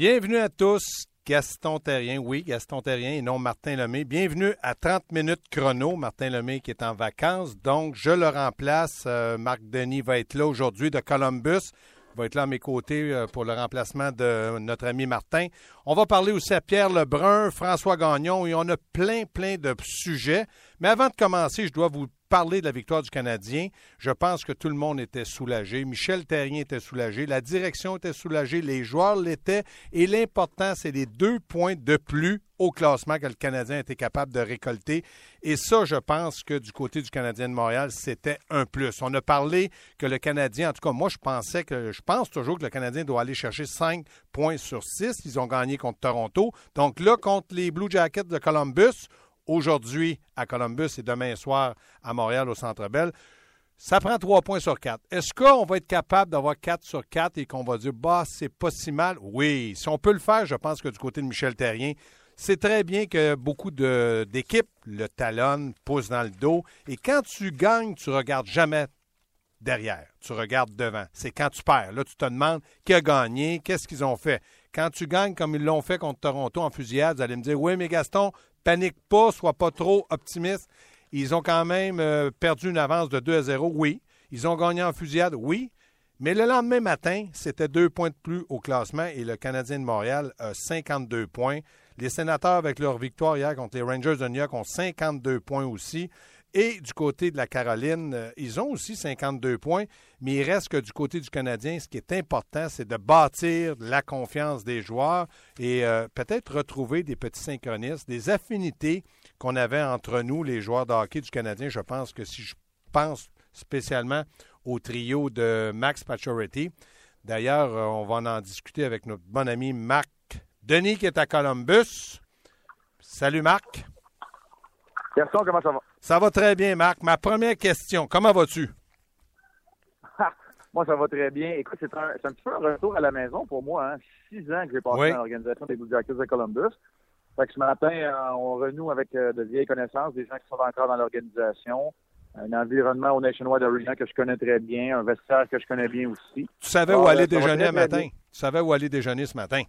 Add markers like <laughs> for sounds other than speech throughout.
Bienvenue à tous. Gaston Terrien, oui, Gaston Terrien et non Martin Lemay. Bienvenue à 30 minutes chrono. Martin Lemay qui est en vacances, donc je le remplace. Euh, Marc Denis va être là aujourd'hui de Columbus. Va être là à mes côtés euh, pour le remplacement de notre ami Martin. On va parler aussi à Pierre Lebrun, François Gagnon et on a plein, plein de sujets. Mais avant de commencer, je dois vous parler de la victoire du Canadien. Je pense que tout le monde était soulagé. Michel Terrien était soulagé. La direction était soulagée. Les joueurs l'étaient. Et l'important, c'est les deux points de plus au classement que le Canadien était capable de récolter. Et ça, je pense que du côté du Canadien de Montréal, c'était un plus. On a parlé que le Canadien, en tout cas, moi, je pensais que, je pense toujours que le Canadien doit aller chercher cinq points sur six. Ils ont gagné contre Toronto. Donc là, contre les Blue Jackets de Columbus, aujourd'hui à Columbus et demain soir à Montréal au Centre Bell. Ça prend trois points sur quatre. Est-ce qu'on va être capable d'avoir quatre sur quatre et qu'on va dire, bah, c'est pas si mal? Oui. Si on peut le faire, je pense que du côté de Michel Terrien, c'est très bien que beaucoup d'équipes le talonnent, poussent dans le dos. Et quand tu gagnes, tu regardes jamais derrière. Tu regardes devant. C'est quand tu perds. Là, tu te demandes qui a gagné, qu'est-ce qu'ils ont fait? Quand tu gagnes comme ils l'ont fait contre Toronto en fusillade, vous allez me dire Oui, mais Gaston, panique pas, sois pas trop optimiste. Ils ont quand même euh, perdu une avance de 2 à 0, oui. Ils ont gagné en fusillade, oui. Mais le lendemain matin, c'était deux points de plus au classement et le Canadien de Montréal a 52 points. Les sénateurs, avec leur victoire hier contre les Rangers de New York, ont 52 points aussi. Et du côté de la Caroline, euh, ils ont aussi 52 points, mais il reste que du côté du Canadien, ce qui est important, c'est de bâtir la confiance des joueurs et euh, peut-être retrouver des petits synchronistes, des affinités qu'on avait entre nous, les joueurs de hockey du Canadien. Je pense que si je pense spécialement au trio de Max Pacioretty, d'ailleurs, euh, on va en discuter avec notre bon ami Marc Denis qui est à Columbus. Salut Marc. Gaston, comment ça va? Ça va très bien, Marc. Ma première question, comment vas-tu? moi, ça va très bien. Écoute, c'est un, un, petit peu un retour à la maison pour moi. Hein. Six ans que j'ai passé dans l'organisation des Blue Jackets de Columbus. Fait que ce matin, euh, on renoue avec euh, de vieilles connaissances, des gens qui sont encore dans l'organisation, un environnement au Nationwide Arena que je connais très bien, un vestiaire que je connais bien aussi. Tu savais où aller déjeuner ce matin? Tu savais où aller déjeuner ce matin?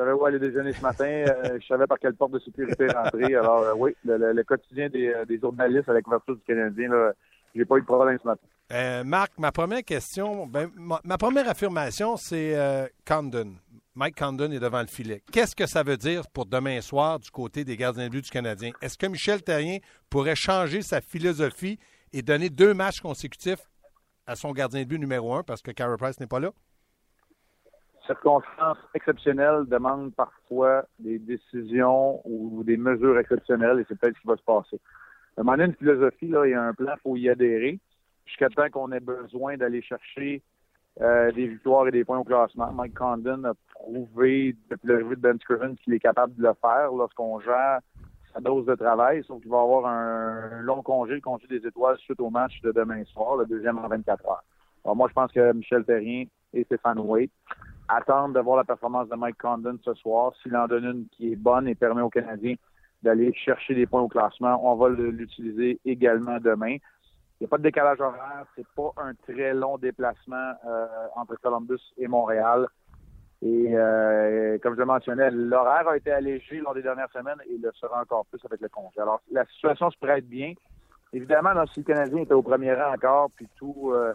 Savais où aller déjeuner ce matin. Euh, je savais par quelle porte de sécurité rentrer. Alors, euh, oui, le, quotidien des, euh, des journalistes à la couverture du Canadien, j'ai pas eu de problème ce matin. Marc, ma première question, ben, ma, première affirmation, c'est Condon. Mike Condon est devant le filet. Qu'est-ce que ça veut dire pour demain soir du côté des gardiens de but du Canadien? Est-ce que Michel Terrien pourrait changer sa philosophie et donner deux matchs consécutifs à son gardien de but numéro un parce que Carey Price n'est pas là? Circonstances exceptionnelles demandent parfois des décisions ou des mesures exceptionnelles et c'est peut-être ce qui va se passer. À un moment donné, une philosophie, il y a un plan, il faut y adhérer. Jusqu'à temps qu'on ait besoin d'aller chercher euh, des victoires et des points au classement. Mike Condon a prouvé depuis l'arrivée de Ben Scriven qu'il est capable de le faire lorsqu'on gère sa dose de travail, sauf qu'il va avoir un, long congé, le congé des étoiles suite au match de demain soir, le deuxième en 24 heures. Alors moi, je pense que Michel Terrien et Stéphane Waite attendre de voir la performance de Mike Condon ce soir. S'il en donne une qui est bonne et permet aux Canadiens d'aller chercher des points au classement, on va l'utiliser également demain. Il n'y a pas de décalage horaire. C'est pas un très long déplacement euh, entre Columbus et Montréal. Et euh, comme je le mentionnais, l'horaire a été allégé lors des dernières semaines et le sera encore plus avec le congé. Alors, la situation se prête bien. Évidemment, si le Canadien était au premier rang encore, puis tout euh,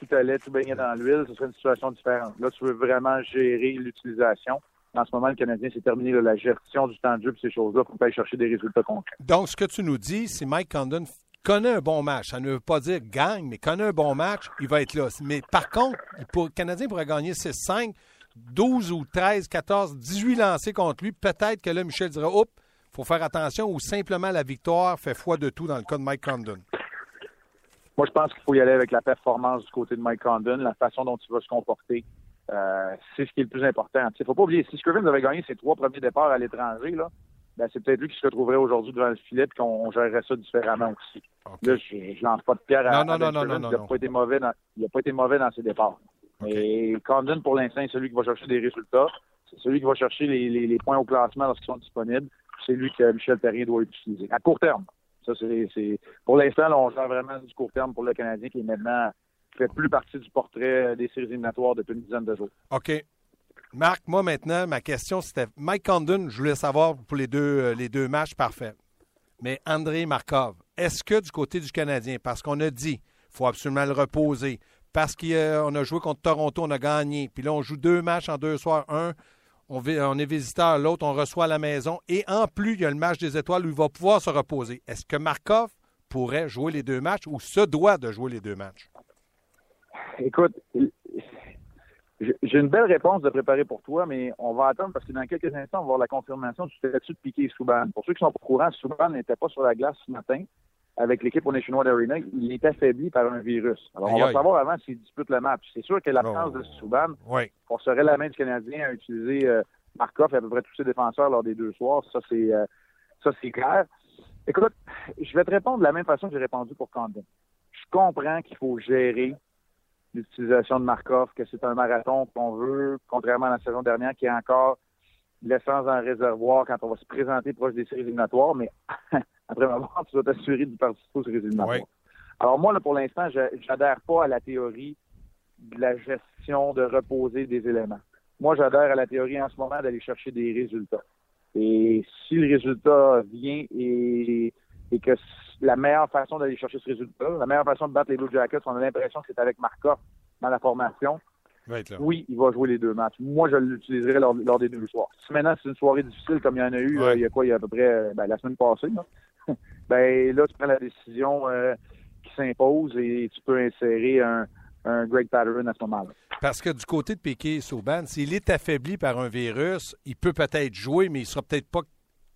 tout allait, tout baignait dans l'huile, ce serait une situation différente. Là, tu veux vraiment gérer l'utilisation. En ce moment, le Canadien, c'est terminé la gestion du temps de jeu et ces choses-là pour aller chercher des résultats concrets. Donc, ce que tu nous dis, c'est Mike Condon connaît un bon match. Ça ne veut pas dire gagne, mais connaît un bon match, il va être là. Mais par contre, le Canadien pourrait gagner 6-5, 12 ou 13, 14, 18 lancés contre lui. Peut-être que là, Michel dirait, oups, il faut faire attention ou simplement la victoire fait foi de tout dans le cas de Mike Condon. Moi, je pense qu'il faut y aller avec la performance du côté de Mike Condon, la façon dont il va se comporter. Euh, c'est ce qui est le plus important. Il ne faut pas oublier, si Scrivens avait gagné ses trois premiers départs à l'étranger, là, ben, c'est peut-être lui qui se retrouverait aujourd'hui devant le filet et qu'on gérerait ça différemment aussi. Là, je, ne lance pas de pierre à, non, non, non, non, Il n'a pas été mauvais dans, il a pas été mauvais dans ses départs. Et Condon, pour l'instant, c'est celui qui va chercher des résultats. C'est celui qui va chercher les, les points au classement lorsqu'ils sont disponibles. C'est lui que Michel Terrien doit utiliser. À court terme. Ça, c'est, pour l'instant, on gère vraiment du court terme pour le Canadien qui est maintenant fait plus partie du portrait des séries éliminatoires depuis une dizaine de jours. OK. Marc, moi maintenant, ma question c'était Mike Condon, je voulais savoir pour les deux, les deux matchs parfaits. Mais André Markov, est-ce que du côté du Canadien, parce qu'on a dit, il faut absolument le reposer, parce qu'on a joué contre Toronto, on a gagné, puis là on joue deux matchs en deux soirs, un, on, est visiteur, l'autre, on reçoit à la maison, et en plus, il y a le match des étoiles où il va pouvoir se reposer. Est-ce que Markov pourrait jouer les deux matchs ou se doit de jouer les deux matchs? Écoute, j'ai une belle réponse de préparer pour toi, mais on va attendre parce que dans quelques instants, on va avoir la confirmation du statut de Piqué Souban. Pour ceux qui sont au courant, Souban n'était pas sur la glace ce matin avec l'équipe au Nationwide Arena. Il est affaibli par un virus. Alors, on va savoir avant s'il dispute le match. C'est sûr que l'absence de Souban oui. forcerait la main du Canadien à utiliser euh, Markov et à peu près tous ses défenseurs lors des deux soirs. Ça, c'est euh, ça c'est clair. Écoute, je vais te répondre de la même façon que j'ai répondu pour Condon. Je comprends qu'il faut gérer l'utilisation de Markov, que c'est un marathon qu'on veut, contrairement à la saison dernière, qui a encore l'essence dans le réservoir quand on va se présenter proche des séries éliminatoires, mais <laughs> après ma mort, tu dois t'assurer de participer séries éliminatoires. Alors moi, là, pour l'instant, je n'adhère pas à la théorie de la gestion de reposer des éléments. Moi, j'adhère à la théorie en ce moment d'aller chercher des résultats. Et si le résultat vient et, et que la meilleure façon d'aller chercher ce résultat, la meilleure façon de battre les Blue Jackets, on a l'impression que c'est avec Markov dans la formation. Oui, il va jouer les deux matchs. Moi, je l'utiliserai lors, des deux soirs. Si maintenant c'est une soirée difficile comme il y en a eu, il y a quoi, il y a à peu près euh, ben, la semaine passée, là, ben là, tu prends la décision euh, qui s'impose et tu peux insérer un, un Greg à ce moment-là. Parce que du côté de Piquet Souban, s'il est affaibli par un virus, il peut peut-être jouer, mais il ne sera peut-être pas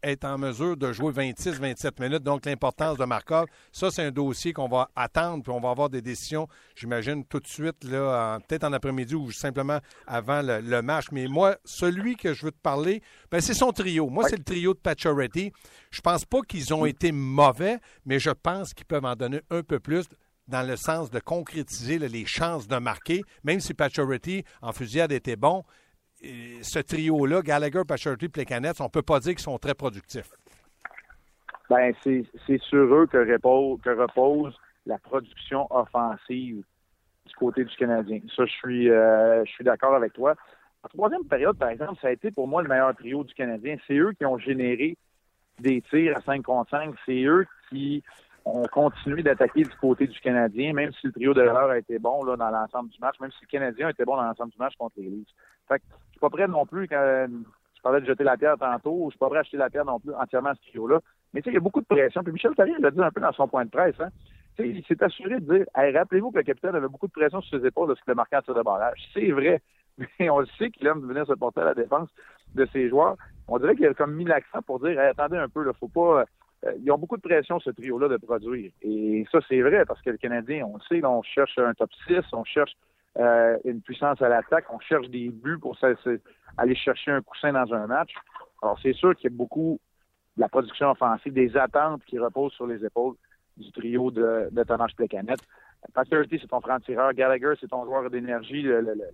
être en mesure de jouer 26-27 minutes. Donc, l'importance de Markov, ça, c'est un dossier qu'on va attendre, puis on va avoir des décisions, j'imagine, tout de suite, peut-être en après-midi ou simplement avant le, match. Mais moi, celui que je veux te parler, ben, c'est son trio. Moi, c'est le trio de Pacioretty. Je pense pas qu'ils ont été mauvais, mais je pense qu'ils peuvent en donner un peu plus dans le sens de concrétiser les chances de marquer, même si Pacioretty en fusillade était bon, ce trio-là, Gallagher, Pacioretty, Plekanec, on ne peut pas dire qu'ils sont très productifs. Ben, c'est sur eux que repose, que repose la production offensive du côté du Canadien. Ça, je suis, euh, je suis d'accord avec toi. La troisième période, par exemple, ça a été pour moi le meilleur trio du Canadien. C'est eux qui ont généré des tirs à 5 contre 5. C'est eux qui on continue d'attaquer du côté du Canadien, même si le trio de l'heure a été bon dans l'ensemble du match, même si le Canadien a été bon dans l'ensemble du match contre les Leafs. Fait que suis pas prêt non plus, quand je parlais de jeter la pierre tantôt, je suis pas prêt à acheter la pierre non plus entièrement à ce trio-là. Mais tu sais, il y a beaucoup de pression. Puis Michel Therrien l'a dit un peu dans son point de presse. Hein. il s'est assuré de dire rappelez-vous que le capitaine avait beaucoup de pression sur ses épaules de ce qu'il a marqué en tir de barrage. C'est vrai. <laughs> Mais on le sait qu'il aime venir se porter à la défense de ses joueurs. On dirait qu'il a comme mis l'accent pour dire attendez un peu, il faut pas euh, ils ont beaucoup de pression, ce trio-là, de produire. Et ça, c'est vrai, parce que le Canadien, on le sait, on cherche un top 6, on cherche euh, une puissance à l'attaque, on cherche des buts pour aller chercher un coussin dans un match. Alors, c'est sûr qu'il y a beaucoup de la production offensive, des attentes qui reposent sur les épaules du trio de, de Thomas Plecanet. Pacioretty, c'est ton franc-tireur. Gallagher, c'est ton joueur d'énergie, le, le, le,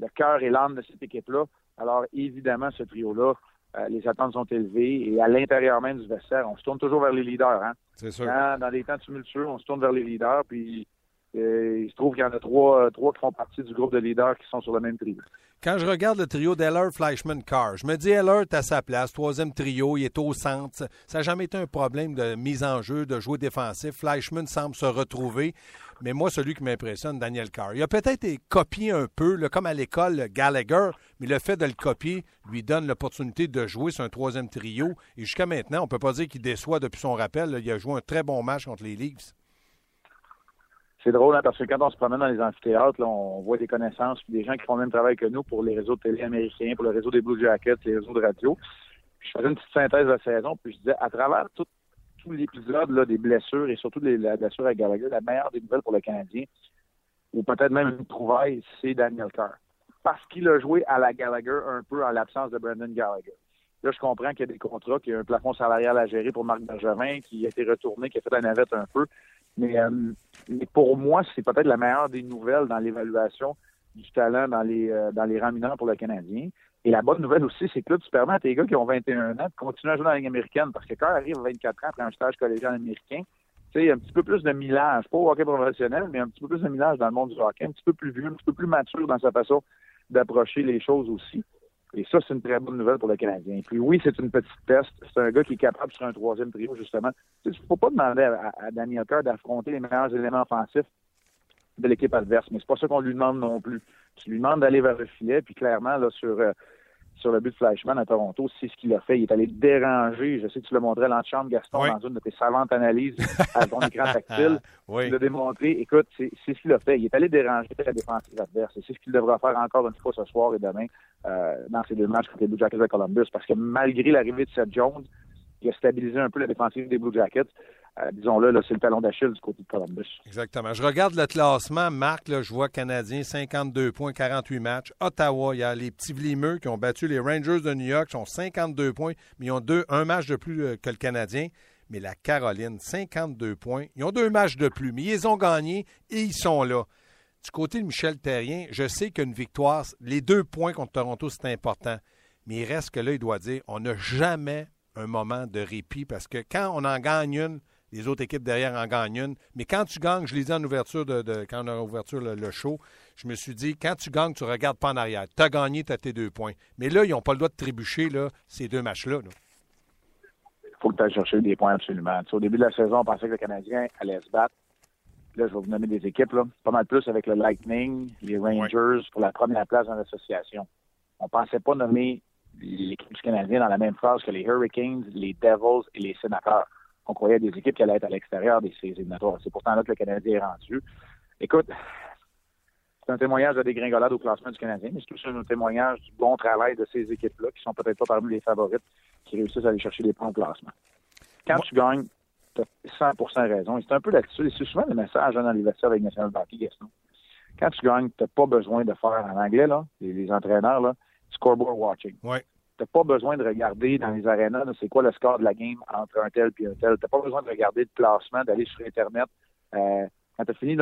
le cœur et l'âme de cette équipe-là. Alors, évidemment, ce trio-là, euh, les attentes sont élevées et à l'intérieur même du vestiaire, on se tourne toujours vers les leaders. Hein? C'est sûr. dans des temps tumultueux, on se tourne vers les leaders, puis euh, il se trouve qu'il y en a trois, euh, trois qui font partie du groupe de leaders qui sont sur le même trio. Quand je regarde le trio d'Eller, Fleischman, Carr, je me dis Heller est à sa place, troisième trio, il est au centre. Ça n'a jamais été un problème de mise en jeu, de jouer défensif. Fleischman semble se retrouver. Mais moi, celui qui m'impressionne, Daniel Carr. Il a peut-être copié un peu, comme à l'école Gallagher, mais le fait de le copier lui donne l'opportunité de jouer sur un troisième trio. Et jusqu'à maintenant, on ne peut pas dire qu'il déçoit depuis son rappel. Il a joué un très bon match contre les Leafs. C'est drôle, hein, parce que quand on se promène dans les amphithéâtres, on voit des connaissances, des gens qui font le même travail que nous pour les réseaux de télé américains, pour le réseau des Blue Jackets, les réseaux de radio. je faisais une petite synthèse de la saison, puis je disais, à travers tout, l'épisode des blessures et surtout les, la blessure à Gallagher, la meilleure des nouvelles pour le Canadien, ou peut-être même une trouvaille, c'est Daniel Carr. Parce qu'il a joué à la Gallagher un peu en l'absence de Brandon Gallagher. Là, je comprends qu'il y a des contrats, qu'il y a un plafond salarial à gérer pour Marc Bergevin, qui a été retourné, qui a fait la navette un peu. Mais, euh, mais pour moi, c'est peut-être la meilleure des nouvelles dans l'évaluation du talent dans les, euh, dans les rangs mineurs pour le Canadien. Et la bonne nouvelle aussi, c'est que là, tu permets à tes gars qui ont 21 ans de continuer à jouer dans la Ligue américaine parce que quand arrive à 24 ans après un stage collégial américain, tu sais, un petit peu plus de millage, pas au hockey professionnel, mais un petit peu plus de millage dans le monde du hockey, un petit peu plus vieux, un petit peu plus mature dans sa façon d'approcher les choses aussi. Et ça, c'est une très bonne nouvelle pour le Canadien. Puis oui, c'est une petite peste. C'est un gars qui est capable sur un troisième trio, justement. Il ne faut pas demander à, à Daniel Kerr d'affronter les meilleurs éléments offensifs de l'équipe adverse, mais c'est pas ça qu'on lui demande non plus. Tu lui demandes d'aller vers le filet, puis clairement, là, sur, euh, sur le but de Flashman à Toronto, c'est ce qu'il a fait. Il est allé déranger, je sais que tu le montrais à l'antichambre, Gaston, dans une de tes savantes analyses à ton écran <laughs> tactile. oui. Tu l'as démontré. Écoute, c'est ce qu'il a fait. Il est allé déranger la défense adverse. Et c'est ce qu'il devra faire encore une fois ce soir et demain euh, dans ces deux matchs contre les Blue Jackets de Columbus. Parce que malgré l'arrivée de Seth Jones, qui a stabilisé un peu la défensive des Blue Jackets, euh, disons-le, là, c'est le talon d'Achille du côté de Columbus. Exactement. Je regarde le classement. Marc, là, je vois Canadien, 52 points, 48 matchs. Ottawa, il y a les petits Vlimeux qui ont battu les Rangers de New York, qui ont 52 points, mais ils ont deux, un match de plus euh, que le Canadien. Mais la Caroline, 52 points. Ils ont deux matchs de plus, mais ils ont gagné et ils sont là. Du côté de Michel Terrien, je sais qu'une victoire, les deux points contre Toronto, c'est important. Mais il reste que là, il doit dire on n'a jamais un moment de répit parce que quand on en gagne une, les autres équipes derrière en gagnent une. Mais quand tu gagnes, je l'ai dit en ouverture, de, quand on a ouverture le, show, je me suis dit, quand tu gagnes, tu ne regardes pas en arrière. Tu as gagné, tu as tes deux points. Mais là, ils n'ont pas le droit de trébucher là, ces deux matchs-là. Il faut que tu ailles chercher des points absolument. au début de la saison, on pensait que le Canadien allait se battre. Là, je vais vous nommer des équipes, là. pas mal plus avec le Lightning, les Rangers pour la première place dans l'association. On ne pensait pas nommer l'équipe du Canadien dans la même phrase que les Hurricanes, les Devils et les Sénateurs on croyait des équipes qui allaient être à l'extérieur des séries éliminatoires. C'est pourtant là que le Canadien est rendu. Écoute, c'est un témoignage de dégringolade au classement du Canadien, mais c'est aussi un témoignage du bon travail de ces équipes-là, qui sont peut-être pas parmi les favorites, qui réussissent à aller chercher des points au classement. Quand tu gagnes, tu as 100% raison. Et c'est un peu là-dessus. C'est souvent le message dans les vestiaires avec National Bank, Gaston. Quand tu gagnes, tu n'as pas besoin de faire en anglais, là, les, entraîneurs, là, scoreboard watching. Ouais n'as pas besoin de regarder dans les arénas c'est quoi le score de la game entre un tel et un tel. Tu n'as pas besoin de regarder le classement, d'aller sur Internet. Euh, quand tu as fini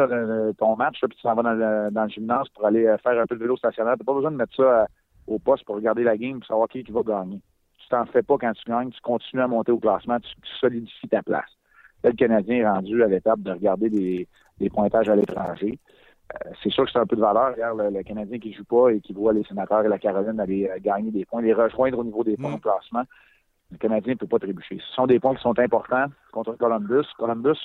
ton match, puis tu t'en vas dans le, gymnase pour aller euh, faire un peu de vélo stationnaire, tu pas besoin de mettre ça euh, au poste pour regarder la game pour savoir qui, qui va gagner. Tu t'en fais pas quand tu gagnes, tu continues à monter au classement, tu, solidifies ta place. Là, le Canadien est rendu à l'étape de regarder des pointages à l'étranger. Euh, c'est sûr que c'est un peu de valeur. Regarde, le, Canadien qui joue pas et qui voit les sénateurs et la Caroline aller euh, gagner des points, les rejoindre au niveau des points de mm. classement, le Canadien ne peut pas trébucher. Ce sont des points qui sont importants contre Columbus. Columbus,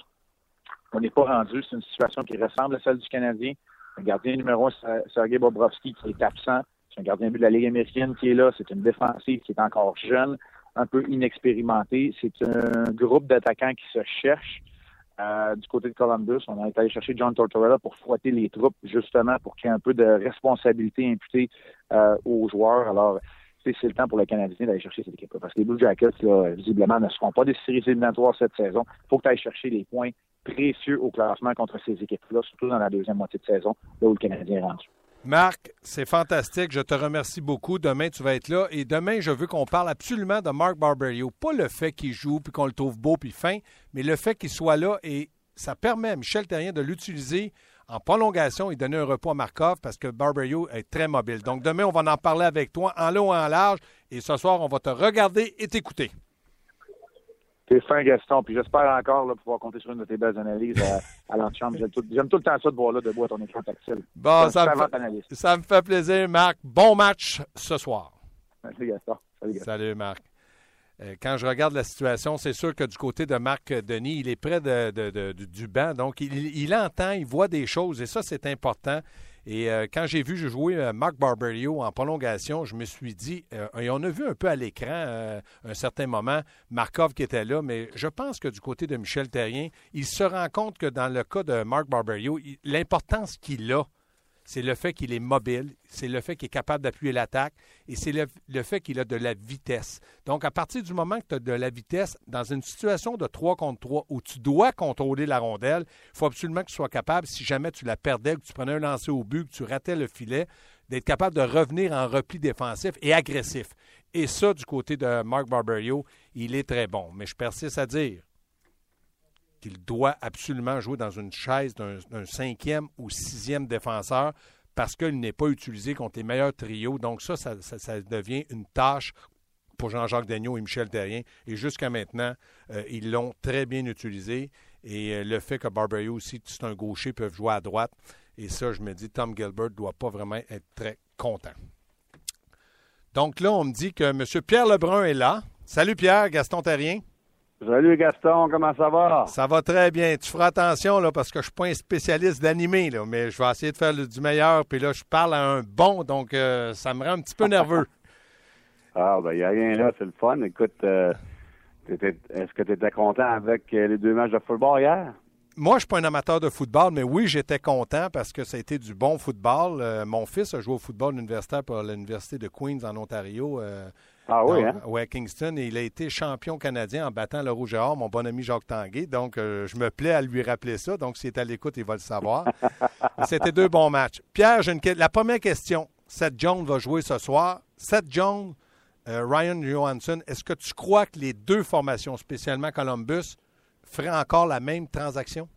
on n'est pas rendu. C'est une situation qui ressemble à celle du Canadien. Le gardien numéro 1, Sergei Bobrovski, qui est absent. C'est un gardien but de la Ligue américaine qui est là. C'est une défensive qui est encore jeune, un peu inexpérimentée. C'est un groupe d'attaquants qui se cherchent. Euh, du côté de Columbus. On été allé chercher John Tortorella pour frotter les troupes, justement, pour qu'il y ait un peu de responsabilité imputée euh, aux joueurs. Alors, c'est le temps pour le Canadien d'aller chercher cette équipe-là. Parce que les Blue Jackets, visiblement, ne seront pas des séries éliminatoires cette saison. Il faut que tu ailles chercher des points précieux au classement contre ces équipes-là, surtout dans la deuxième moitié de saison, là où le Canadien est rendu. Marc, c'est fantastique. Je te remercie beaucoup. Demain, tu vas être là. Et demain, je veux qu'on parle absolument de Marc Barberio. Pas le fait qu'il joue puis qu'on le trouve beau puis fin, mais le fait qu'il soit là et ça permet à Michel Terrien de l'utiliser en prolongation et donner un repos à Markov parce que Barberio est très mobile. Donc demain, on va en parler avec toi en long et en large. Et ce soir, on va te regarder et t'écouter. C'est fin, Gaston. Puis j'espère encore là, pouvoir compter sur une de tes belles analyses à, à l'antichambre. J'aime tout, tout, le temps ça de voir là, debout à ton écran tactile. Bon, ça me, fait, ça me, fait, plaisir, Marc. Bon match ce soir. Salut, Gaston. Salut, Gaston. Salut Marc. Euh, quand je regarde la situation, c'est sûr que du côté de Marc Denis, il est près de, du banc. Donc, il, il, entend, il voit des choses. Et ça, c'est important. Et euh, quand j'ai vu jouer euh, Marc Barberio en prolongation, je me suis dit, euh, et on a vu un peu à l'écran un certain moment Markov qui était là, mais je pense que du côté de Michel Terrien, il se rend compte que dans le cas de Marc Barberio, l'importance qu'il a c'est le fait qu'il est mobile, c'est le fait qu'il est capable d'appuyer l'attaque et c'est le, fait qu'il a de la vitesse. Donc, à partir du moment que tu as de la vitesse, dans une situation de 3 contre 3 où tu dois contrôler la rondelle, il faut absolument que tu sois capable, si jamais tu la perdais, que tu prenais un lancer au but, que tu ratais le filet, d'être capable de revenir en repli défensif et agressif. Et ça, du côté de Mark Barberio, il est très bon. Mais je persiste à dire, qu'il doit absolument jouer dans une chaise d'un cinquième ou sixième défenseur parce qu'il n'est pas utilisé contre les meilleurs trios. Donc ça, ça, devient une tâche pour Jean-Jacques Daigneault et Michel Terrien. Et jusqu'à maintenant, euh, ils l'ont très bien utilisé. Et euh, le fait que Barberio aussi, c'est un gaucher, peuvent jouer à droite. Et ça, je me dis, Tom Gilbert ne doit pas vraiment être très content. Donc là, on me dit que M. Pierre Lebrun est là. Salut Pierre, Gaston Terrien. Salut Gaston, comment ça va? Ça va très bien. Tu feras attention là, parce que je ne suis pas un spécialiste d'animé, mais je vais essayer de faire du meilleur. Puis là, je parle à un bon, donc euh, ça me rend un petit peu nerveux. <laughs> ah, ben il n'y a rien là, c'est le fun. Écoute, euh, est-ce que tu étais content avec euh, les deux matchs de football hier? Moi, je ne suis pas un amateur de football, mais oui, j'étais content parce que ça a été du bon football. mon fils a joué au football universitaire pour l'Université de Queens en Ontario. Ah oui, hein? à Kingston. Et il a été champion canadien en battant le Rouge et Or, mon bon ami Jacques Tanguay. Donc, euh, je me plais à lui rappeler ça. Donc, s'il est à l'écoute, il va le savoir. <laughs> C'était deux bons matchs. Pierre, une... la première question. Seth Jones va jouer ce soir. Seth Jones, euh, Ryan Johansson, est-ce que tu crois que les deux formations, spécialement Columbus, feraient encore la même transaction?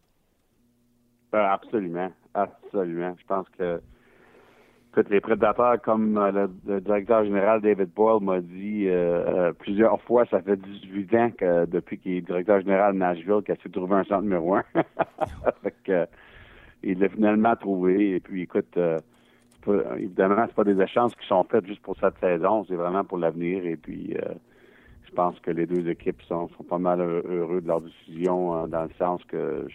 Euh, absolument. Absolument. Je pense que les prédateurs, comme euh, le, directeur général David Boyle m'a dit euh, euh, plusieurs fois, ça fait 18 ans que depuis qu'il est directeur général de Nashville qu'il a su trouver un centre numéro un. <laughs> il l'a finalement trouvé. Et puis, écoute, pas, évidemment, c'est pas des échanges qui sont faits juste pour cette saison, c'est vraiment pour l'avenir. Et puis, je pense que les deux équipes sont, sont pas mal heureux de leur décision, dans le sens que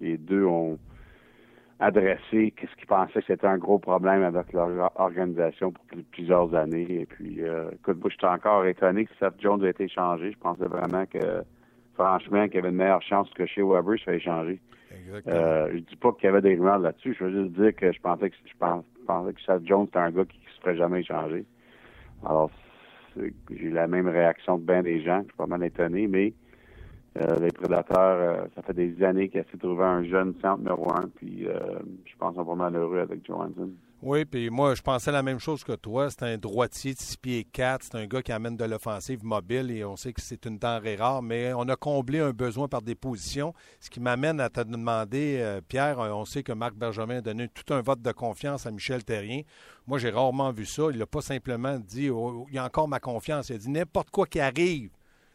les deux ont adressé qu'est-ce qu'ils pensaient que c'était un gros problème avec leur organisation pour plusieurs années. Et puis, euh, écoute, moi, j'étais encore étonné que Seth Jones ait été changé. Je pensais vraiment que, franchement, qu'il y avait une meilleure chance que chez Weber se fait échanger. Euh, je dis pas qu'il y avait des rumeurs là-dessus. Je veux juste dire que je pensais que je pensais que Seth Jones était un gars qui, ne se ferait jamais échanger. Alors, j'ai eu la même réaction que bien des gens. Je suis pas mal étonné, mais euh, les prédateurs, euh, ça fait des années qu'ils essaient de trouver un jeune centre numéro un, puis euh, je pense qu'on est pas heureux avec Johansson. Oui, puis moi, je pensais la même chose que toi. C'est un droitier de 6 pieds 4. C'est un gars qui amène de l'offensive mobile et on sait que c'est une denrée rare, mais on a comblé un besoin par des positions. Ce qui m'amène à te demander, Pierre, on sait que Marc Bergevin a donné tout un vote de confiance à Michel Terrien. Moi, j'ai rarement vu ça. Il n'a pas simplement dit oh, il y a encore ma confiance. Il a dit n'importe quoi qui arrive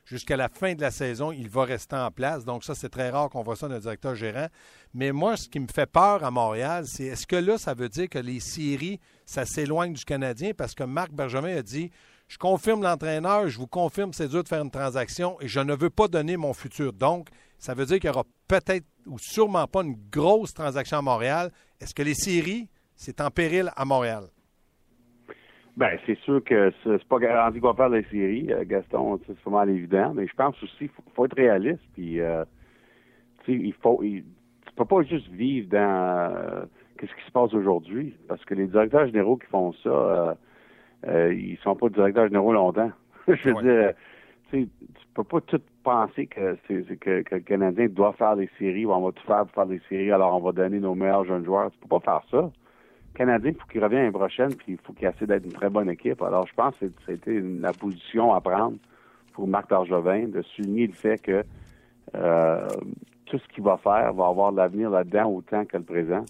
jusqu'à la fin de la saison, il va rester en place. Donc ça, c'est très rare qu'on voit ça le directeur gérant. Mais moi, ce qui me fait peur à Montréal, c'est est-ce que là, ça veut dire que les séries, ça s'éloigne du Canadien? Parce que Marc Bergevin a dit, je confirme l'entraîneur, je vous confirme c'est dur de faire une transaction et je ne veux pas donner mon futur. Donc, ça veut dire qu'il y aura peut-être ou sûrement pas une grosse transaction à Montréal. Est-ce que les séries, c'est en péril à Montréal? Ben, c'est sûr que c'est pas garanti qu'on va faire les séries, euh, Gaston, c'est vraiment évident, mais je pense aussi qu'il faut, être réaliste, puis euh, il faut il, tu peux pas juste vivre dans euh, qu'est-ce qui se passe aujourd'hui, parce que les directeurs généraux qui font ça, euh, euh ils sont pas directeurs généraux longtemps. <laughs> je veux dire, tu peux pas tout penser que c'est que, que, le Canadien doit faire des séries, ou on va tout faire pour faire des séries, alors on va donner nos meilleurs jeunes joueurs. Tu peux pas faire ça. Canadien, il faut qu'il revienne l'année prochaine, puis il faut qu'il essaie d'être une très bonne équipe. Alors, je pense que c'était la position à prendre pour Marc Bergevin, de souligner le fait que euh, tout ce qu'il va faire va avoir l'avenir là-dedans autant que le présent.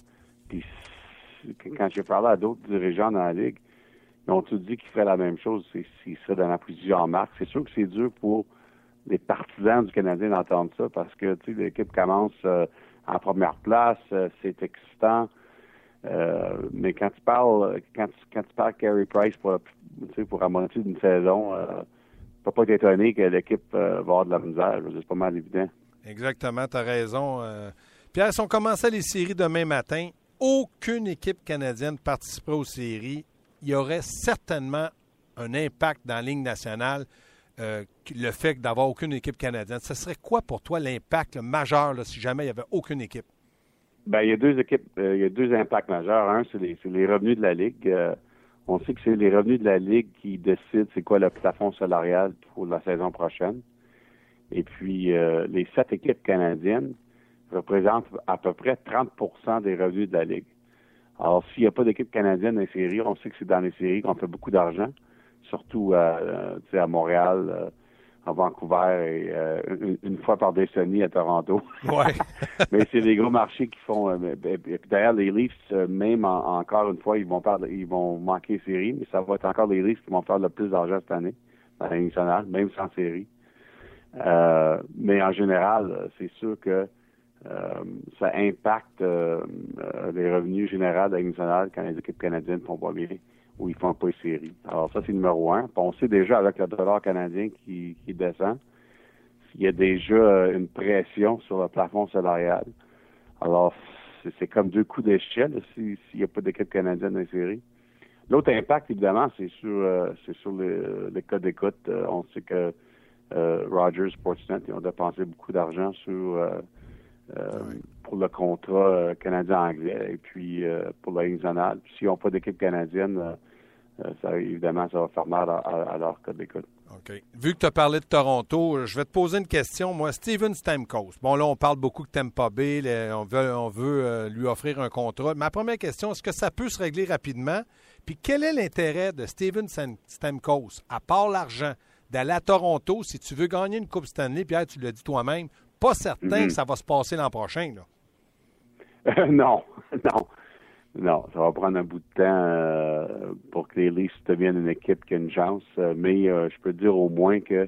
Puis, quand j'ai parlé à d'autres dirigeants dans la Ligue, ils ont tout dit qu'ils feraient la même chose s'ils seraient dans la position en Marc. C'est sûr que c'est dur pour les partisans du Canadien d'entendre ça parce que, tu sais, l'équipe commence euh, en première place, euh, c'est excitant. Euh, mais quand tu parles quand tu, quand tu parles Carey Price pour, pour la moitié d'une saison, euh, tu peux pas être étonné que l'équipe euh, va avoir de la misère. C'est pas mal évident. Exactement, tu as raison. Euh. Pierre, si on commençait les séries demain matin, aucune équipe canadienne participerait aux séries. Il y aurait certainement un impact dans la Ligue nationale. le fait d'avoir aucune équipe canadienne. Ce serait quoi pour toi l'impact majeur si jamais il n'y avait aucune équipe? Ben, il y a deux équipes, euh, il y a deux impacts majeurs. Un, c'est les, les, revenus de la Ligue. Euh, on sait que c'est les revenus de la Ligue qui décident c'est quoi le plafond salarial pour la saison prochaine. Et puis, euh, les sept équipes canadiennes représentent à peu près 30% des revenus de la Ligue. Alors, s'il n'y a pas d'équipe canadienne dans les séries, on sait que c'est dans les séries qu'on fait beaucoup d'argent, surtout à, à Montréal, à Vancouver et euh, une, fois par décennie à Toronto. Ouais. <laughs> mais c'est des gros marchés qui font. Euh, d'ailleurs, les Leafs, euh, même encore une fois, ils vont perdre, ils vont manquer série, mais ça va être encore les Leafs qui vont faire le plus d'argent cette année dans la nationale, même sans série. mais en général, c'est sûr que ça impacte les revenus généraux de la nationale quand les équipes canadiennes font pas bien ou ils font pas les séries. Alors ça, c'est numéro un. on sait déjà avec le dollar canadien qui, qui descend, il y a déjà une pression sur le plafond salarial. Alors, c'est comme deux coups d'échelle s'il n'y a pas d'équipe canadienne dans les séries. L'autre impact, évidemment, c'est sur euh, c'est sur les, les cas d'écoute. Euh, on sait que euh, Rogers, Sportsnet, ils ont dépensé beaucoup d'argent sur pour le contrat canadien-anglais et puis pour la Ligue nationale. S'ils n'ont pas d'équipe canadienne, ça, évidemment, ça va faire mal à, à leur cas d'écoute. OK. Vu que tu as parlé de Toronto, je vais te poser une question. Moi, Steven Stamkos. Bon, là, on parle beaucoup de pas Bay. on veut, on veut euh, lui offrir un contrat. Ma première question, est-ce que ça peut se régler rapidement? Puis quel est l'intérêt de Steven Stamkos, à part l'argent, d'aller à Toronto si tu veux gagner une Coupe Stanley? Pierre, tu l'as dit toi-même. Pas certain que ça va se passer l'an prochain. Là. <laughs> non, <laughs> non. Non, ça va prendre un bout de temps euh, pour que les Leafs deviennent une équipe qui a une chance. Euh, mais euh, je peux dire au moins que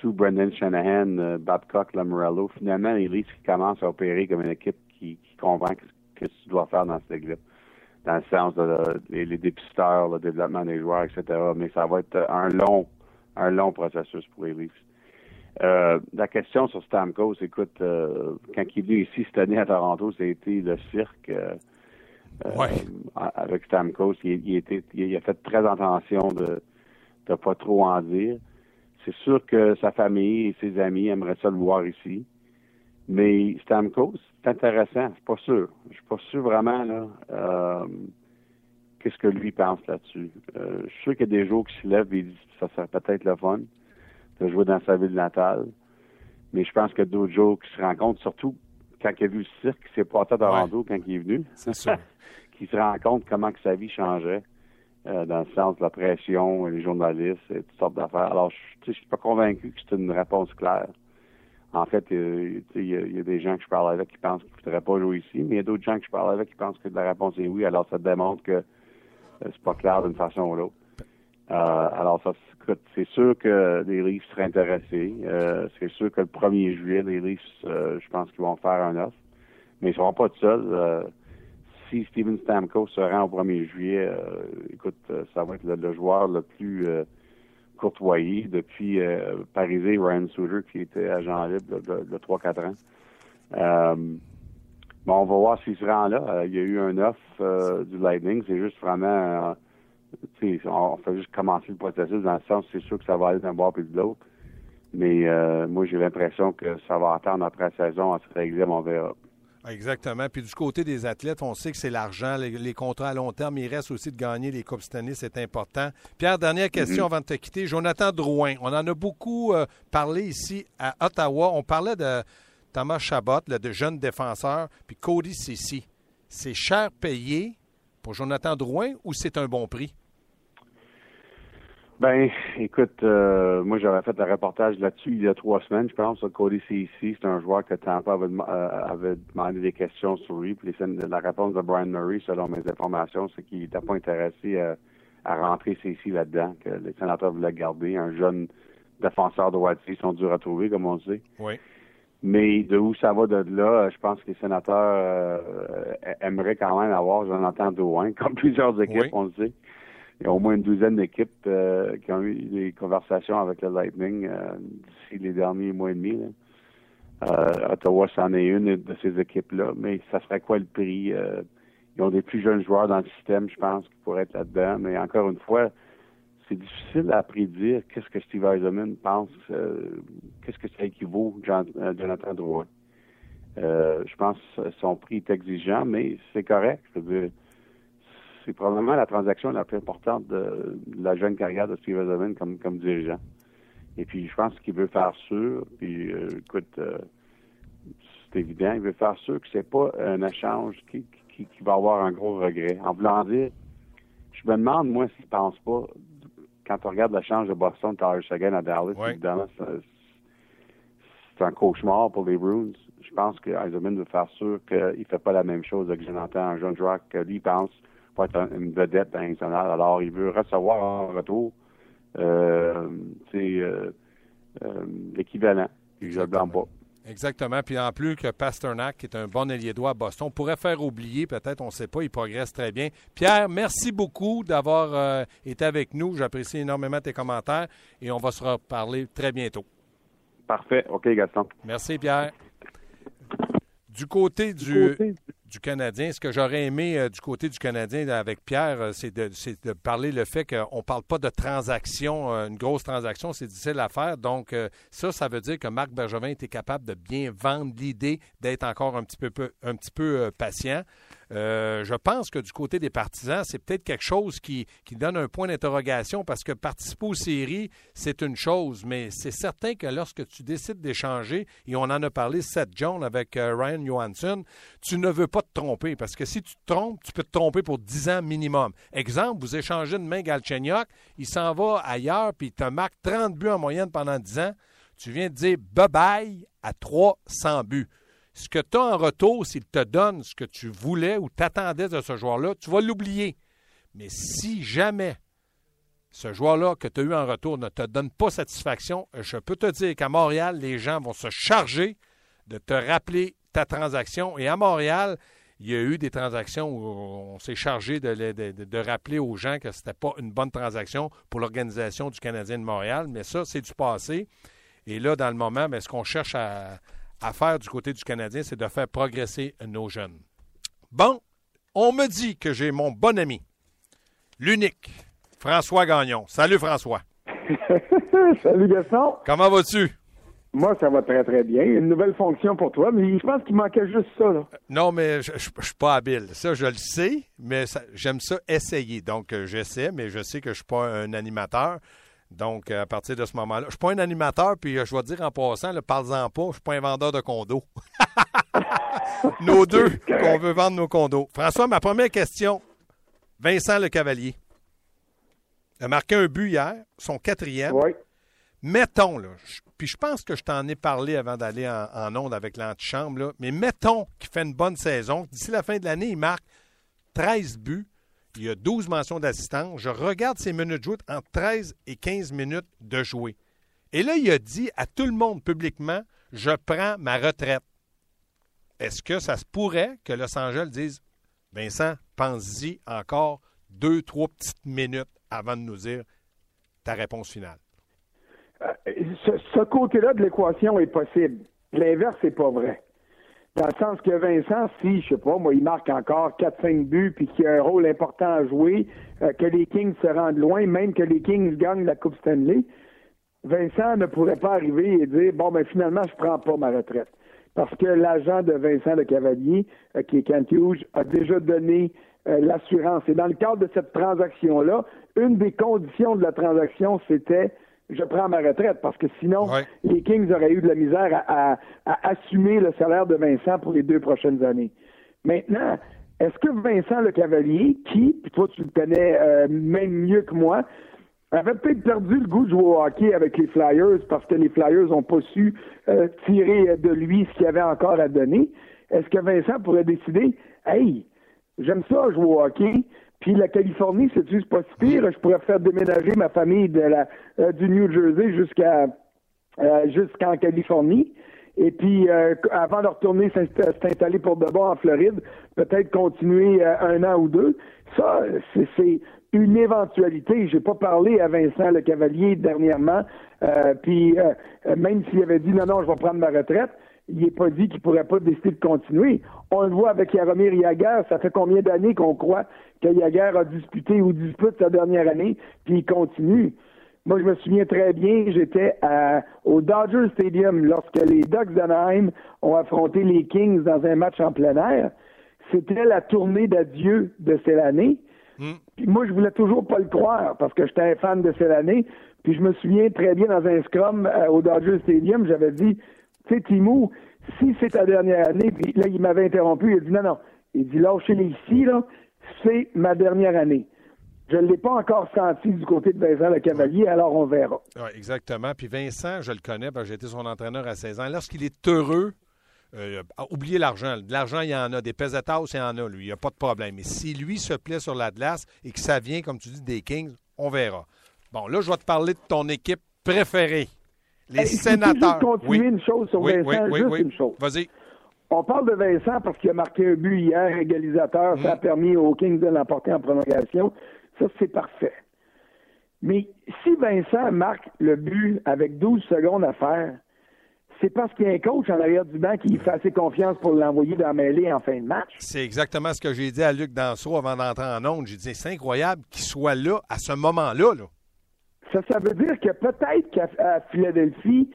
sous Brendan Shanahan, Babcock, Lamorello, finalement, les Leafs commencent à opérer comme une équipe qui, comprend ce que tu dois faire dans cette équipe dans le sens de les, dépisteurs, le développement des joueurs, etc. Mais ça va être un long, un long processus pour les Leafs. Euh, la question sur Stamkos, écoute, euh, quand il est venu ici cette année à Toronto, c'était le cirque euh, avec Stamkos. Il, était, il, a fait très attention de ne pas trop en dire. C'est sûr que sa famille et ses amis aimeraient ça le voir ici. Mais Stamkos, c'est intéressant, c'est pas sûr. Je suis pas sûr vraiment là. Qu'est-ce que lui pense là-dessus? je suis sûr qu'il y a des jours qui se lèvent et disent ça serait peut-être le fun de jouer dans sa ville natale. Mais je pense que d'autres jours qui se rencontrent, surtout quand il a vu le cirque qui s'est passé à Toronto quand il est venu. <laughs> Qui se rend compte comment que sa vie changeait euh, dans le sens de la pression, les journalistes, et toutes sortes d'affaires. Alors, je ne suis pas convaincu que c'est une réponse claire. En fait, euh, il y, a des gens que je parle avec qui pensent qu'il ne faudrait pas jouer ici, mais il y a d'autres gens que je parle avec qui pensent que la réponse est oui. Alors, ça démontre que euh, c'est pas clair d'une façon ou l'autre. Alors, ça, c'est sûr que les Leafs seraient intéressés. Euh, c'est sûr que le 1er juillet, les Leafs, euh, je pense qu'ils vont faire un offre. Mais ils ne seront pas tout seuls. Euh, si Steven Stamkos se rend au 1er juillet, écoute, ça va être le, joueur le plus courtoyé depuis Parisé Ryan Suter, qui était agent libre de, 3-4 ans. bon, on va voir s'il se rend là. il y a eu un offre du Lightning. C'est juste vraiment on fait juste commencer le processus dans le sens, c'est sûr que ça va aller d'un bord puis de l'autre. Mais euh, moi, j'ai l'impression que ça va attendre après la saison à se régler, on verra. Exactement. Puis du côté des athlètes, on sait que c'est l'argent, les, contrats à long terme. Il reste aussi de gagner les Coupes cette année, c'est important. Pierre, dernière question mm-hmm. avant de te quitter. Jonathan Drouin, on en a beaucoup euh, parlé ici à Ottawa. On parlait de Thomas Chabot, de jeune défenseur, puis Cody Sissi. C'est cher payé pour Jonathan Drouin ou c'est un bon prix? Ben, écoute, euh, moi j'avais fait un reportage là-dessus il y a trois semaines, je pense, Cody ici. C'est un joueur que Tampa avait, euh, avait, demandé des questions sur lui. Puis la réponse de Brian Murray, selon mes informations, c'est qu'il n'était pas intéressé à, rentrer ici là-dedans, que les sénateurs voulaient garder. Un jeune défenseur droitier, ils sont dû retrouver, comme on sait. Oui. Mais de où ça va de là, je pense que les sénateurs euh, aimeraient quand même avoir Jonathan Drouin, <laughs> comme plusieurs équipes, on le sait il y a au moins une douzaine d'équipes euh, qui ont eu des conversations avec le Lightning euh, d'ici les derniers mois et demi. Euh, Ottawa, c'en est une de ces équipes-là, mais ça serait quoi le prix? ils ont des plus jeunes joueurs dans le système, je pense, qui pourraient être là-dedans. Mais encore une fois, c'est difficile à prédire qu'est-ce que Steve Eisenman pense, qu'est-ce que ça équivaut, Jonathan Drouin. je pense que son prix est exigeant, mais c'est correct. C'est probablement la transaction la plus importante de, la jeune carrière de Steve Eisenman comme, comme dirigeant. Et puis, je pense qu'il veut faire sûr, puis euh, écoute, euh, c'est évident, il veut faire sûr que c'est pas un échange qui, qui, va avoir un gros regret. En voulant dire, je me demande, moi, s'il pense pas, quand on regarde l'échange de Boston, Tyler Sagan à Dallas, évidemment, c'est un cauchemar pour les Bruins. Je pense que Eisenman veut faire sûr qu'il ne fait pas la même chose avec Jonathan, un jeune joueur que lui pense pas être une vedette internationale. Alors, il veut recevoir en retour euh, euh, euh, l'équivalent. Je ne le blâme pas. Exactement. Puis en plus que Pasternak, qui est un bon ailier droit à Boston, pourrait faire oublier, peut-être, on ne sait pas, il progresse très bien. Pierre, merci beaucoup d'avoir euh, été avec nous. J'apprécie énormément tes commentaires et on va se reparler très bientôt. Parfait. OK, Gaston. Merci, Pierre. Du côté du, du, Canadien, ce que j'aurais aimé euh, du côté du Canadien avec Pierre, euh, c'est de, parler le fait qu'on ne parle pas de transaction, euh, une grosse transaction, c'est difficile à faire. Donc, ça, ça veut dire que Marc Bergevin était capable de bien vendre l'idée d'être encore un petit peu patient. Euh, je pense que du côté des partisans, c'est peut-être quelque chose qui, donne un point d'interrogation parce que participer aux séries, c'est une chose, mais c'est certain que lorsque tu décides d'échanger, et on en a parlé, Seth Jones avec euh, Ryan Johansson, tu ne veux pas te tromper parce que si tu te trompes, tu peux te tromper pour 10 ans minimum. Exemple, vous échangez une main Galchenyuk, il s'en va ailleurs puis il te marque 30 buts en moyenne pendant 10 ans. Tu viens de dire bye-bye à 300 buts ce que tu as en retour, s'il te donne ce que tu voulais ou t'attendais de ce joueur-là, tu vas l'oublier. Mais si jamais ce joueur-là que tu as eu en retour ne te donne pas satisfaction, je peux te dire qu'à Montréal, les gens vont se charger de te rappeler ta transaction. Et à Montréal, il y a eu des transactions où on s'est chargé de, rappeler aux gens que ce n'était pas une bonne transaction pour l'organisation du Canadien de Montréal. Mais ça, c'est du passé. Et là, dans le moment, ce qu'on cherche à, à faire du côté du Canadien, c'est de faire progresser nos jeunes. Bon, on me dit que j'ai mon bon ami, l'unique, François Gagnon. Salut François. <laughs> Salut Gaston. Comment vas-tu? Moi, ça va très, très bien. Une nouvelle fonction pour toi, mais je pense qu'il manquait juste ça. Là. Non, mais je ne suis pas habile. Ça, je le sais, mais j'aime ça essayer. Donc, euh, j'essaie, mais je sais que je ne suis pas un animateur. Donc, à partir de ce moment-là, je ne suis pas un animateur, puis euh, je vais dire en passant, ne parle-en pas, je ne suis pas un vendeur de condos. <laughs> nos deux, <laughs> qu'on veut vendre nos condos. François, ma première question. Vincent Le Cavalier a marqué un but hier, son quatrième. Oui. Mettons, là, puis je pense que je t'en ai parlé avant d'aller en, en, onde avec l'antichambre, mais mettons qu'il fait une bonne saison. D'ici la fin de l'année, il marque 13 buts il y a 12 mentions d'assistance. Je regarde ses minutes jouer entre 13 et 15 minutes de jouer. Et là, il a dit à tout le monde publiquement Je prends ma retraite. Est-ce que ça se pourrait que Los Angeles dise Vincent, pense-y encore deux, trois petites minutes avant de nous dire ta réponse finale? Euh, ce, ce côté-là de l'équation est possible. L'inverse, n'est pas vrai. Dans le sens que Vincent, si, je sais pas, moi, il marque encore 4-5 buts, puis qu'il a un rôle important à jouer, euh, que les Kings se rendent loin, même que les Kings gagnent la Coupe Stanley, Vincent ne pourrait pas arriver et dire, bon, ben finalement, je prends pas ma retraite. Parce que l'agent de Vincent Le Cavalier, euh, qui est Kent Hughes, a déjà donné euh, l'assurance. Et dans le cadre de cette transaction-là, une des conditions de la transaction, c'était je prends ma retraite parce que sinon, les Kings auraient eu de la misère à, assumer le salaire de Vincent pour les deux prochaines années. Maintenant, est-ce que Vincent Le Cavalier, qui, puis toi tu le connais euh, même mieux que moi, avait peut-être perdu le goût de jouer au hockey avec les Flyers parce que les Flyers n'ont pas su euh, tirer de lui ce qu'il avait encore à donner? Est-ce que Vincent pourrait décider, hey, j'aime ça jouer au hockey, puis la Californie, c'est juste pas si pire. Je pourrais faire déménager ma famille de la, euh, du New Jersey jusqu'à euh, jusqu'en Californie. Et puis, euh, avant de retourner s'installer pour de bon en Floride, peut-être continuer un an ou deux. Ça, c'est une éventualité. J'ai pas parlé à Vincent Le Cavalier dernièrement. puis, même s'il avait dit non, non, je vais prendre ma retraite, il n'est pas dit qu'il ne pourrait pas décider de continuer. On le voit avec Yaromir Yaguer, ça fait combien d'années qu'on croit que Yaguer a disputé ou dispute sa dernière année, puis il continue? Moi, je me souviens très bien, j'étais au Dodger Stadium lorsque les Ducks d'Anaheim ont affronté les Kings dans un match en plein air. C'était la tournée d'adieu de cette année. Hmm. Puis moi, je voulais toujours pas le croire parce que j'étais un fan de cette année. Puis je me souviens très bien dans un scrum euh, au Dodger Stadium, j'avais dit tu sais, Timou, si c'est ta dernière année, là, il m'avait interrompu, il a dit non, non. Il dit lâchez-les ici, là, c'est ma dernière année. Je ne l'ai pas encore senti du côté de Vincent Le Cavalier, alors on verra. Exactement. Puis Vincent, je le connais, j'ai été son entraîneur à 16 ans. Lorsqu'il est heureux, euh, oubliez l'argent. De l'argent, il y en a. Des pesetas, il y en a, lui. Il n'y a pas de problème. Mais si lui se plaît sur la glace et que ça vient, comme tu dis, des Kings, on verra. Bon, là, je vais te parler de ton équipe préférée Les sénateurs. Je continuer oui. une chose sur oui, Vincent, oui, juste une chose. Vas-y. On parle de Vincent parce qu'il a marqué un but hier, égalisateur, ça a permis aux Kings de l'emporter en prolongation. Ça, c'est parfait. Mais si Vincent marque le but avec 12 secondes à faire, c'est parce qu'il y a un coach en arrière du banc qui fait assez confiance pour l'envoyer dans la mêlée en fin de match. C'est exactement ce que j'ai dit à Luc Danseau avant d'entrer en onde. J'ai dit, c'est incroyable qu'il soit là à ce moment-là. Là. Ça, ça veut dire que peut-être qu'à Philadelphie,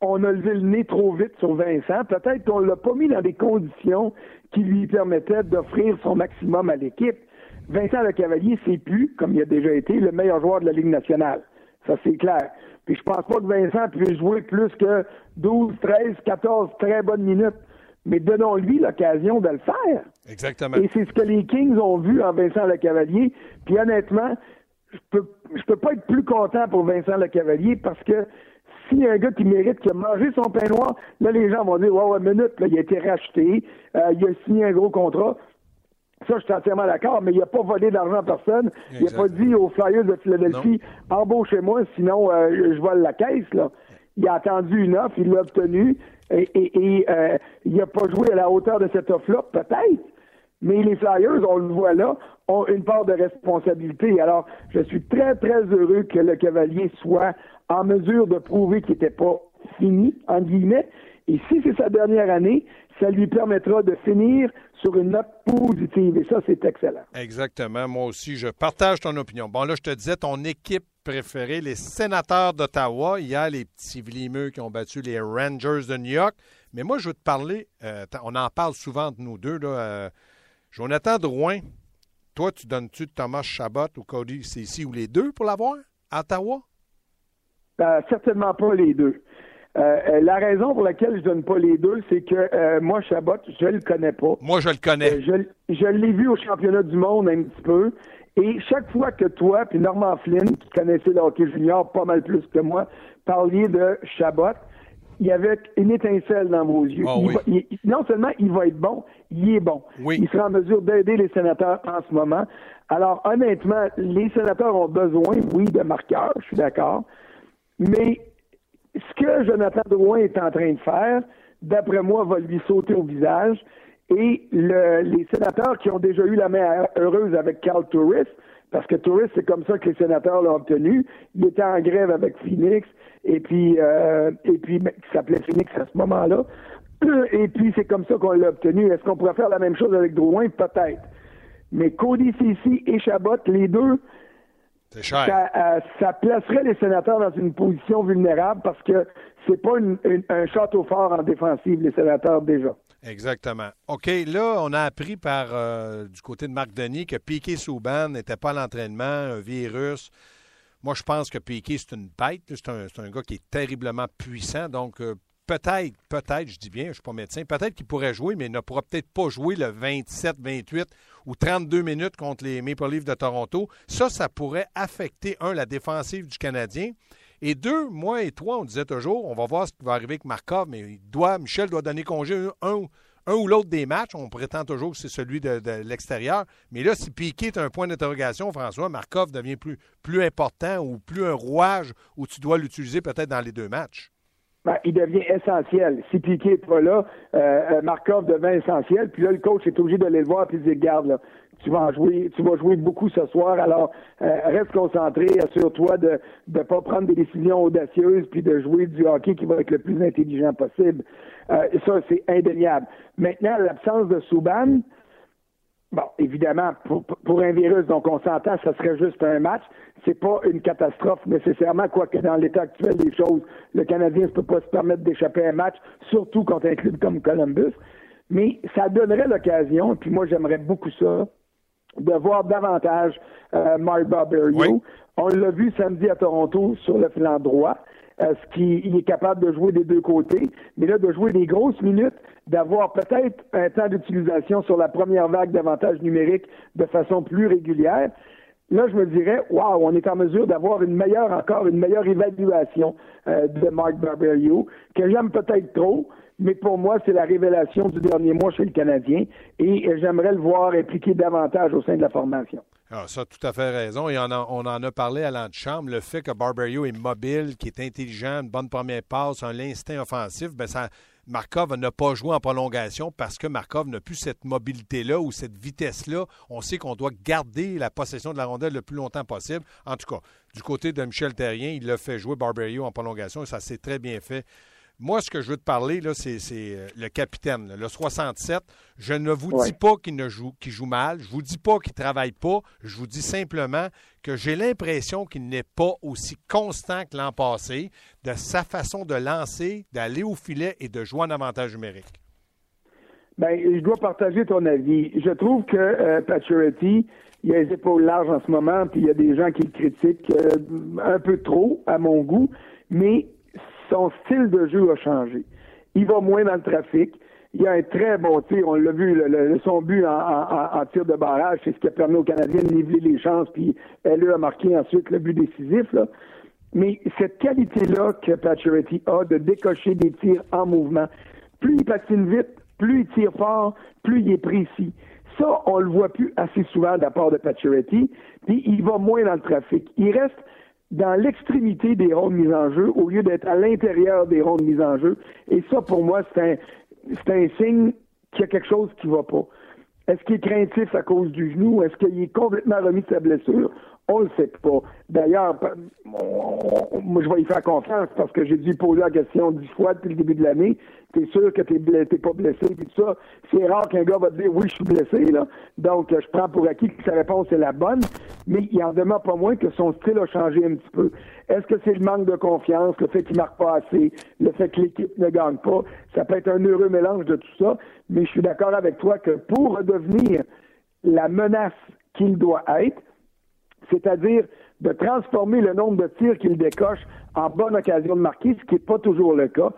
on a levé le nez trop vite sur Vincent. Peut-être qu'on ne l'a pas mis dans des conditions qui lui permettaient d'offrir son maximum à l'équipe. Vincent Le Cavalier, c'est plus, comme il a déjà été, le meilleur joueur de la Ligue nationale. Ça, c'est clair. Puis je pense pas que Vincent puisse jouer plus que 12, 13, 14 très bonnes minutes. Mais donnons-lui l'occasion de le faire. Exactement. Et c'est ce que les Kings ont vu en Vincent Le Cavalier. Puis honnêtement, je peux, je peux pas être plus content pour Vincent Le Cavalier parce que s'il y a un gars qui mérite, qui a mangé son pain noir, là, les gens vont dire, ouais, ouais, minute, là, il a été racheté, euh, il a signé un gros contrat. Ça, je suis entièrement d'accord, mais il n'a pas volé d'argent à personne. Il n'a pas dit aux Flyers de Philadelphie, embauchez-moi, sinon euh, je vole la caisse. Là. Il a attendu une offre, il l'a obtenue, et, et, et euh, il n'a pas joué à la hauteur de cette offre-là, peut-être. Mais les Flyers, on le voit là, ont une part de responsabilité. Alors, je suis très, très heureux que le Cavalier soit en mesure de prouver qu'il n'était pas fini, en guillemets. Et si c'est sa dernière année, ça lui permettra de finir sur une note positive. Et ça, c'est excellent. Exactement. Moi aussi, je partage ton opinion. Bon, là, je te disais, ton équipe préférée, les sénateurs d'Ottawa. A les petits vlimeux qui ont battu les Rangers de New York. Mais moi, je veux te parler, euh, on en parle souvent de nous deux, là. Euh, Jonathan Drouin, toi, tu donnes-tu Thomas Chabot ou Cody ici ou les deux pour l'avoir à Ottawa? Euh, certainement pas les deux. Euh, la raison pour laquelle je donne pas les deux, c'est que euh, moi, Chabot, je le connais pas. Moi, je le connais. Euh, je, je l'ai vu au championnat du monde un petit peu. Et chaque fois que toi, puis Norman Flynn, qui connaissait le hockey junior pas mal plus que moi, parliez de Chabot, il y avait une étincelle dans vos yeux. Oh, il oui. va, il, non seulement il va être bon, il est bon. Oui. Il sera en mesure d'aider les sénateurs en ce moment. Alors, honnêtement, les sénateurs ont besoin, oui, de marqueurs, je suis d'accord. Mais ce que Jonathan Drouin est en train de faire, d'après moi, va lui sauter au visage. Et le, les sénateurs qui ont déjà eu la main heureuse avec Carl Turris, parce que Turris, c'est comme ça que les sénateurs l'ont obtenu. Il était en grève avec Phoenix, et puis, euh, et puis qui s'appelait Phoenix à ce moment-là. <clears throat> Et puis, c'est comme ça qu'on l'a obtenu. Est-ce qu'on pourrait faire la même chose avec Drouin? Peut-être. Mais Cody Cici et Chabot, les deux, cher. ça, euh, ça placerait les sénateurs dans une position vulnérable parce que c'est pas une- une- un château fort en défensive, les sénateurs déjà. Exactement. OK, là, on a appris par euh, du côté de Marc Denis que Piquet Souban n'était pas à l'entraînement, un virus. Moi, je pense que Piquet, c'est une bête. C'est un, un gars qui est terriblement puissant. Donc, euh, peut-être, peut-être, je dis bien, je ne suis pas médecin, peut-être qu'il pourrait jouer, mais il ne pourra peut-être pas jouer le 27, 28 ou 32 minutes contre les Maple Leafs de Toronto. Ça, ça pourrait affecter, un, la défensive du Canadien. Et deux, moi et toi, on disait toujours, on va voir ce qui va arriver avec Markov, mais il doit, Michel doit donner congé un, ou- un ou l'autre des matchs. On prétend toujours que c'est celui de, de l'extérieur. Mais là, si Piquet est un point d'interrogation, François, Markov devient plus, plus important ou plus un rouage où tu dois l'utiliser peut-être dans les deux matchs. Ben, il devient essentiel. Si Piquet n'est pas là, euh, euh, Markov devient essentiel. Puis là, le coach est obligé d'aller le voir et de dire Garde, là, tu vas en jouer, tu vas jouer beaucoup ce soir, alors euh, reste concentré, assure-toi de ne pas prendre des décisions audacieuses puis de jouer du hockey qui va être le plus intelligent possible. Euh, et ça, c'est indéniable. Maintenant, l'absence de Souban, Bon, évidemment, pour, pour un virus, donc on s'entend, ça serait juste un match. C'est pas une catastrophe nécessairement, quoique dans l'état actuel des choses, le Canadien ne peut pas se permettre d'échapper à un match, surtout contre un club comme Columbus. Mais ça donnerait l'occasion, puis moi j'aimerais beaucoup ça, de voir davantage euh, Mark Barberio. Oui. On l'a vu samedi à Toronto sur le flanc droit. Euh, ce qui il est capable de jouer des deux côtés, mais là de jouer des grosses minutes, d'avoir peut-être un temps d'utilisation sur la première vague d'avantages numériques de façon plus régulière. Là, je me dirais, waouh, on est en mesure d'avoir une meilleure, encore une meilleure évaluation euh, de Mark Barberio, que j'aime peut-être trop, mais pour moi, c'est la révélation du dernier mois chez le Canadien, et euh, j'aimerais le voir impliqué davantage au sein de la formation. Ah, ça, tout à fait raison. On, en a parlé à l'antichambre. Le fait que Barberio est mobile, qui est intelligent, une bonne première passe, un instinct offensif, ben ça, Markov n'a pas joué en prolongation parce que Markov n'a plus cette mobilité-là ou cette vitesse-là. On sait qu'on doit garder la possession de la rondelle le plus longtemps possible. En tout cas, du côté de Michel Terrien, il a fait jouer Barberio en prolongation et ça s'est très bien fait moi, ce que je veux te parler, là, c'est, euh, le capitaine, le 67. Je ne vous dis pas qu'il ne joue, qu'il joue mal. Je vous dis pas qu'il travaille pas. Je vous dis simplement que j'ai l'impression qu'il n'est pas aussi constant que l'an passé de sa façon de lancer, d'aller au filet et de jouer en avantage numérique. Bien, je dois partager ton avis. Je trouve que euh, il a les épaules larges en ce moment, puis il y a des gens qui le critiquent euh, un peu trop, à mon goût, mais son style de jeu a changé. Il va moins dans le trafic. Il a un très bon tir. On l'a vu, son but en, tir de barrage, c'est ce qui a permis aux Canadiens de niveler les chances, puis elle a marqué ensuite le but décisif. Mais cette qualité-là que Pacioretty a de décocher des tirs en mouvement, plus il patine vite, plus il tire fort, plus il est précis. Ça, on le voit plus assez souvent de la part de Pacioretty, puis il va moins dans le trafic. Il reste dans l'extrémité des rondes mises en jeu au lieu d'être à l'intérieur des rondes mises en jeu. Et ça, pour moi, c'est un, c'est un signe qu'il y a quelque chose qui ne va pas. Est-ce qu'il est craintif à cause du genou? Est-ce qu'il est complètement remis de sa blessure? On le sait pas. D'ailleurs, moi, je vais y faire confiance parce que j'ai dû poser la question dix fois depuis le début de l'année. T'es sûr que t'es, pas blessé, puis tout ça. C'est rare qu'un gars va te dire oui, je suis blessé, là. Donc, je prends pour acquis que sa réponse est la bonne, mais il en demeure pas moins que son style a changé un petit peu. Est-ce que c'est le manque de confiance, le fait qu'il marque pas assez, le fait que l'équipe ne gagne pas? Ça peut être un heureux mélange de tout ça, mais je suis d'accord avec toi que pour redevenir la menace qu'il doit être, c'est-à-dire de transformer le nombre de tirs qu'il décoche en bonne occasion de marquer, ce qui n'est pas toujours le cas.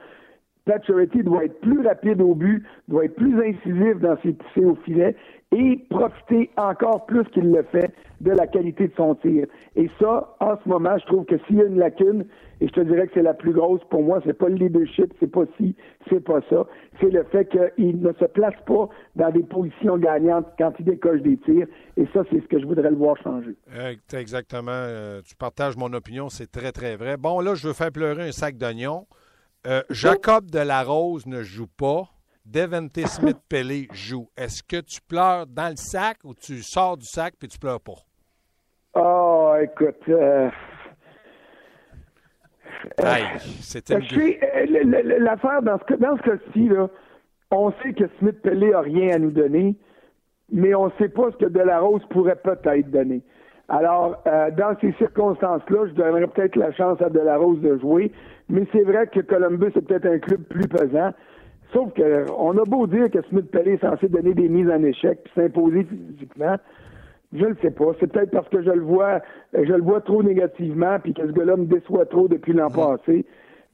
Paturity doit être plus rapide au but, doit être plus incisif dans ses poussées au filet et profiter encore plus qu'il le fait de la qualité de son tir. Et ça, en ce moment, je trouve que s'il y a une lacune, et je te dirais que c'est la plus grosse pour moi, c'est pas le leadership, c'est pas ci, c'est pas ça, c'est le fait qu'il ne se place pas dans des positions gagnantes quand il décoche des tirs. Et ça, c'est ce que je voudrais le voir changer. Exactement. Euh, tu partages mon opinion, c'est très, très vrai. Bon, là, je veux faire pleurer un sac d'oignons. Euh, Jacob Delarose ne joue pas. Devante Smith Pelé joue. Est-ce que tu pleures dans le sac ou tu sors du sac puis tu pleures pas? Oh, écoute. Euh... c'était euh, L'affaire dans ce, dans ce cas-ci, on sait que Smith Pelé n'a rien à nous donner, mais on ne sait pas ce que Delarose pourrait peut-être donner. Alors, euh, dans ces circonstances-là, je donnerais peut-être la chance à Delarose de jouer, mais c'est vrai que Columbus est peut-être un club plus pesant. Sauf qu'on a beau dire que Smith Pelé est censé donner des mises en échec puis s'imposer physiquement. Je ne sais pas. C'est peut-être parce que je le vois, je le vois trop négativement puis que ce gars-là me déçoit trop depuis l'an passé.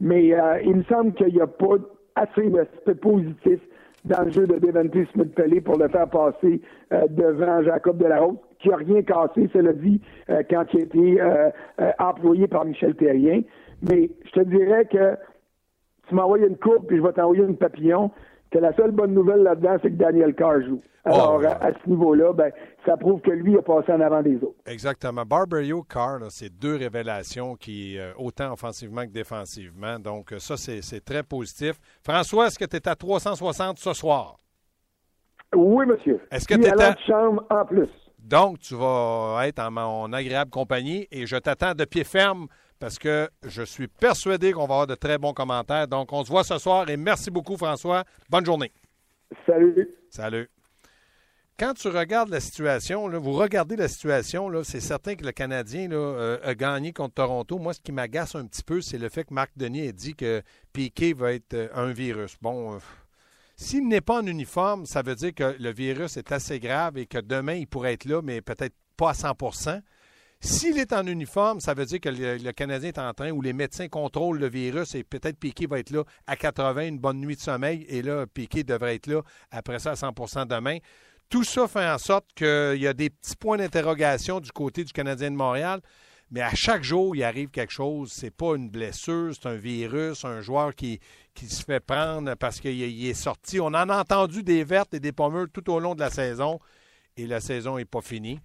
Mais euh, il me semble qu'il n'y a pas assez d'aspect positif dans le jeu de Devante Smith Pelé pour le faire passer euh, devant Jacob Delarose, qui n'a rien cassé, cela dit, euh, quand il a été employé par Michel Terrien. Mais je te dirais que tu m'envoies une coupe puis je vais t'envoyer une papillon, que la seule bonne nouvelle là-dedans, c'est que Daniel Carr joue. Oh, Alors, à, ce niveau-là, ben, ça prouve que lui a passé en avant des autres. Exactement. Barberio, Carr, c'est deux révélations qui, euh, autant offensivement que défensivement. Donc, ça, c'est très positif. François, est-ce que tu es à 360 ce soir? Oui, monsieur. Est-ce que tu es à... chambre en plus. Donc, tu vas être en mon agréable compagnie et je t'attends de pied ferme parce que je suis persuadé qu'on va avoir de très bons commentaires. Donc, on se voit ce soir et merci beaucoup, François. Bonne journée. Salut. Salut. Quand tu regardes la situation, vous regardez la situation, c'est certain que le Canadien euh, a gagné contre Toronto. Moi, ce qui m'agace un petit peu, c'est le fait que Marc Denis ait dit que Piquet va être euh, un virus. Bon, euh, s'il n'est pas en uniforme, ça veut dire que le virus est assez grave et que demain, il pourrait être là, mais peut-être pas à 100% s'il est en uniforme, ça veut dire que le, Canadien est en train, où les médecins contrôlent le virus et peut-être Piquet va être là à 80, une bonne nuit de sommeil, et là, Piquet devrait être là après ça à 100% demain. Tout ça fait en sorte qu'il y a des petits points d'interrogation du côté du Canadien de Montréal, mais à chaque jour, il arrive quelque chose. C'est pas une blessure, c'est un virus, un joueur qui, qui se fait prendre parce qu'il est sorti. On en a entendu des vertes et des pommures tout au long de la saison, et la saison n'est pas finie.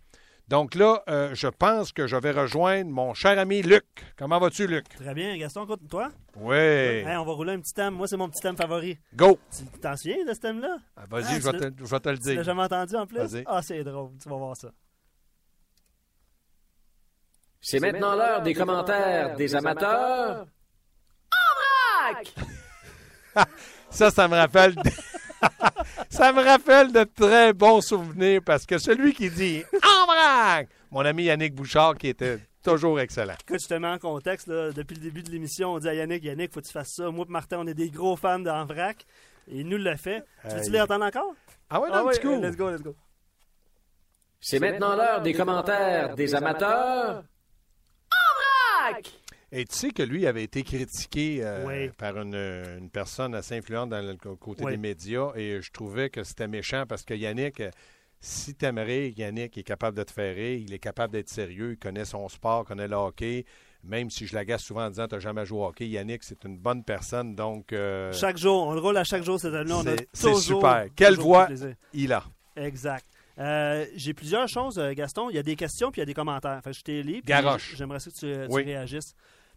Donc là, euh, je pense que je vais rejoindre mon cher ami Luc. Comment vas-tu, Luc? Très bien. Gaston, écoute, toi? Oui. Hey, on va rouler un petit thème. Moi, c'est mon petit thème favori. Go! Tu t'en souviens de ce thème-là? Ah, Vas-y, Ah, je, vais te, je vais te le Tu l'as dire. jamais entendu en plus? Vas-y. Ah, c'est drôle. Tu vas voir ça. C'est maintenant l'heure des commentaires des amateurs. <laughs> Ça, ça me rappelle. <laughs> ça me rappelle de très bons souvenirs parce que celui qui dit En vrac! Mon ami Yannick Bouchard qui était toujours excellent. Écoute, je te mets en contexte. Là, depuis le début de l'émission, on dit à Yannick, Yannick, faut que tu fasses ça. Moi et Martin, on est des gros fans d'En vrac. Et il nous le fait. Tu veux-tu les entendre encore? Ah ouais, ah non, ouais, petit coup. let's go, let's go. C'est maintenant l'heure des commentaires des amateurs. Et tu sais que lui avait été critiqué euh, Oui. par une, une personne assez influente dans le côté Oui. des médias et je trouvais que c'était méchant parce que Yannick, euh, si t'aimerais, Yannick est capable de te faire rire, il est capable d'être sérieux, il connaît son sport, connaît le hockey. Même si je l'agace souvent en disant T'as jamais joué au hockey, Yannick, c'est une bonne personne, donc euh, Chaque jour, on le roule à chaque jour cette année. C'est- super. Quelle voix. il a. Exact. Euh, J'ai plusieurs choses, euh, Gaston. Il y a des questions puis il y a des commentaires. Que je t'ai lu. Garoche. J'aimerais ça que tu, tu Oui. réagisses.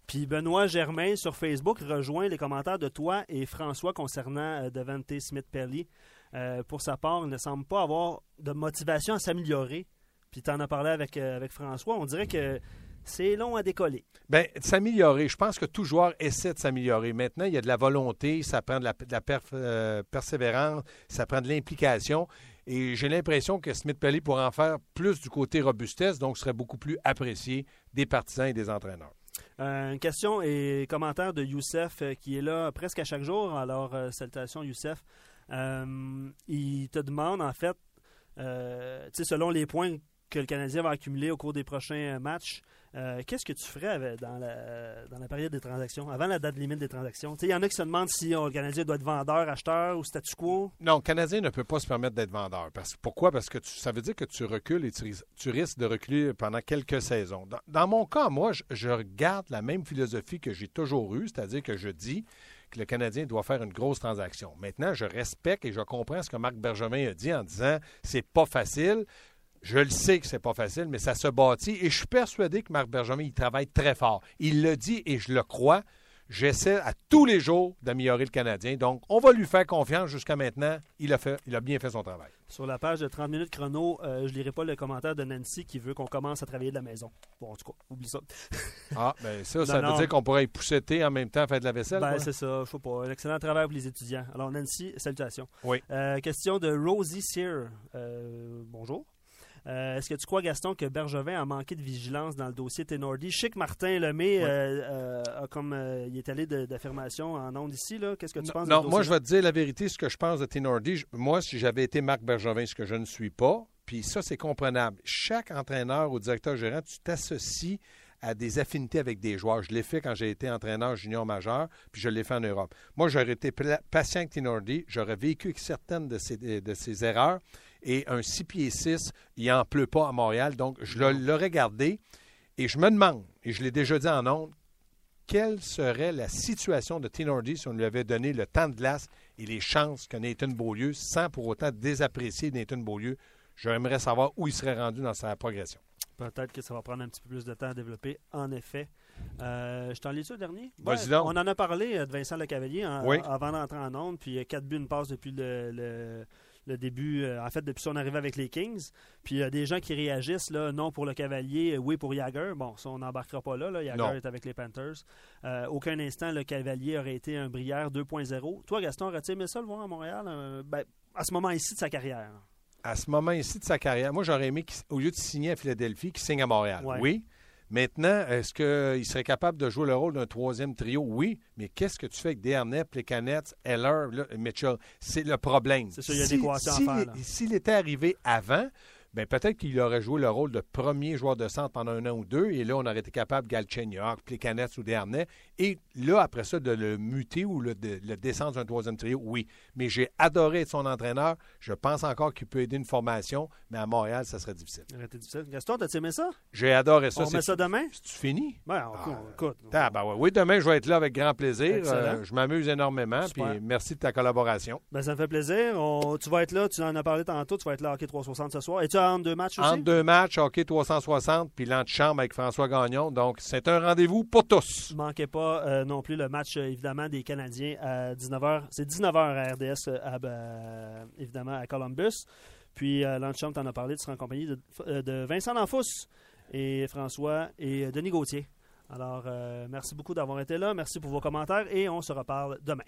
Puis Benoît Germain sur Facebook rejoint les commentaires de toi et François concernant euh, Devante Smith-Pelly. Euh, pour sa part, il ne semble pas avoir de motivation à s'améliorer. Puis tu en as parlé avec, avec François. On dirait que c'est long à décoller. Bien, de s'améliorer. Je pense que tout joueur essaie de s'améliorer. Maintenant, il y a de la volonté, ça prend de la, de la perf- euh, persévérance, ça prend de l'implication. Et j'ai l'impression que Smith Pelly pourrait en faire plus du côté robustesse, donc serait beaucoup plus apprécié des partisans et des entraîneurs. Euh, une question et commentaire de Youssef euh, qui est là presque à chaque jour. Alors, euh, salutations Youssef. Euh, il te demande en fait, selon les points que le Canadien va accumuler au cours des prochains matchs, euh, qu'est-ce que tu ferais dans, la, période des transactions, avant la date limite des transactions? Il y en a qui se demandent si euh, le Canadien doit être vendeur, acheteur ou statu quo. Non, le Canadien ne peut pas se permettre d'être vendeur. Parce, pourquoi? Parce que tu- ça veut dire que tu recules et tu, ris- tu risques de reculer pendant quelques saisons. Dans, dans mon cas, moi, je, je regarde la même philosophie que j'ai toujours eue, c'est-à-dire que je dis que le Canadien doit faire une grosse transaction. Maintenant, je respecte et je comprends ce que Marc Bergevin a dit en disant c'est pas facile. Je le sais que c'est pas facile, mais ça se bâtit et je suis persuadé que Marc Bergevin, il travaille très fort. Il le dit et je le crois. J'essaie à tous les jours d'améliorer le Canadien. Donc, on va lui faire confiance jusqu'à maintenant. Il a, fait, il a bien fait son travail. Sur la page de 30 minutes chrono, euh, je lirai pas le commentaire de Nancy qui veut qu'on commence à travailler de la maison. Bon, en tout cas, oublie ça. <laughs> Ah, ben ça, ça veut non. dire qu'on pourrait y pousseter en même temps, faire de la vaisselle. Ben, c'est ça, je sais pas. Un excellent travail pour les étudiants. Alors, Nancy, salutations. Oui. Euh, question de Rosie Sear. Euh, bonjour. Euh, Est-ce que tu crois, Gaston, que Bergevin a manqué de vigilance dans le dossier Tenordi? Je sais que Martin Lemay Oui. euh, euh, a comme euh, il est allé d'affirmation en ondes ici. là. Qu'est-ce que tu Non, penses non, moi, je vais te dire la vérité, ce que je pense de Tenordi. je- Moi, si j'avais été Marc Bergevin, ce que je ne suis pas, puis ça, c'est comprenable. Chaque entraîneur ou directeur gérant, tu t'associes à des affinités avec des joueurs. Je l'ai fait quand j'ai été entraîneur junior majeur, puis je l'ai fait en Europe. Moi, j'aurais été patient avec Tenordi, j'aurais vécu avec certaines de ses, de ses erreurs, et un 6 pieds 6, il n'en pleut pas à Montréal, donc je l'aurais gardé, et je me demande, et je l'ai déjà dit en ondes, quelle serait la situation de Tenordi si on lui avait donné le temps de glace et les chances que Nathan Beaulieu, sans pour autant désapprécier Nathan Beaulieu, j'aimerais savoir où il serait rendu dans sa progression. Peut-être que ça va prendre un petit peu plus de temps à développer, en effet. Euh, je t'en lis ça dernier? On en a parlé euh, de Vincent Lecavalier en- Oui. avant d'entrer en onde, puis quatre buts, une passe depuis le, le- le début, euh, en fait, depuis son arrivée avec les Kings. Puis il y a des gens qui réagissent, là, non pour le Cavalier, oui pour Jagger. Bon, ça, on n'embarquera pas là. là. Jagger est avec les Panthers. Euh, aucun instant, le Cavalier aurait été un Brière 2.0. Toi, Gaston, aurais-tu aimé ça le voir à Montréal? euh, ben, à ce moment ici de sa carrière? À ce moment ici de sa carrière, moi, j'aurais aimé qu'au lieu de signer à Philadelphie, qu'il signe à Montréal. Ouais. Oui. Maintenant, est-ce qu'il serait capable de jouer le rôle d'un troisième trio? Oui. Mais qu'est-ce que tu fais avec Dernay, Plekanec, Heller, là, Mitchell? C'est le problème. C'est ça, il y a Si- équation à faire. S'il était arrivé avant, ben peut-être qu'il aurait joué le rôle de premier joueur de centre pendant un an ou deux, et là, on aurait été capable, Galchenyuk, Plekanec ou Dernay, Et là, après ça, de le muter ou le, de, le descendre sur un troisième trio, oui. Mais j'ai adoré être son entraîneur. Je pense encore qu'il peut aider une formation, mais à Montréal, ça serait difficile. Ça été difficile. Gaston, t'as aimé ça? J'ai adoré ça. On C'est- ça demain? C'est-tu fini? Ouais, on, Ah, écoute. Ben ouais. Oui, demain, je vais être là avec grand plaisir. Euh, je m'amuse énormément. Puis merci de ta collaboration. Ben, ça me fait plaisir. Tu vas être là, tu en as parlé tantôt, tu vas être là à Hockey 360 ce soir. Et tu as entre deux matchs aussi? Entre deux matchs, hockey 360, puis l'antichambre avec François Gagnon. Donc, c'est un rendez-vous pour tous. Ne manquez pas euh, non plus le match, euh, évidemment, des Canadiens à 19h. C'est 19h à RDS, euh, à, évidemment, à Columbus. Puis, euh, l'antichambre, tu en as parlé, tu seras en compagnie de, Vincent Danfous et François et Denis Gauthier. Alors, merci beaucoup d'avoir été là. Merci pour vos commentaires et on se reparle demain.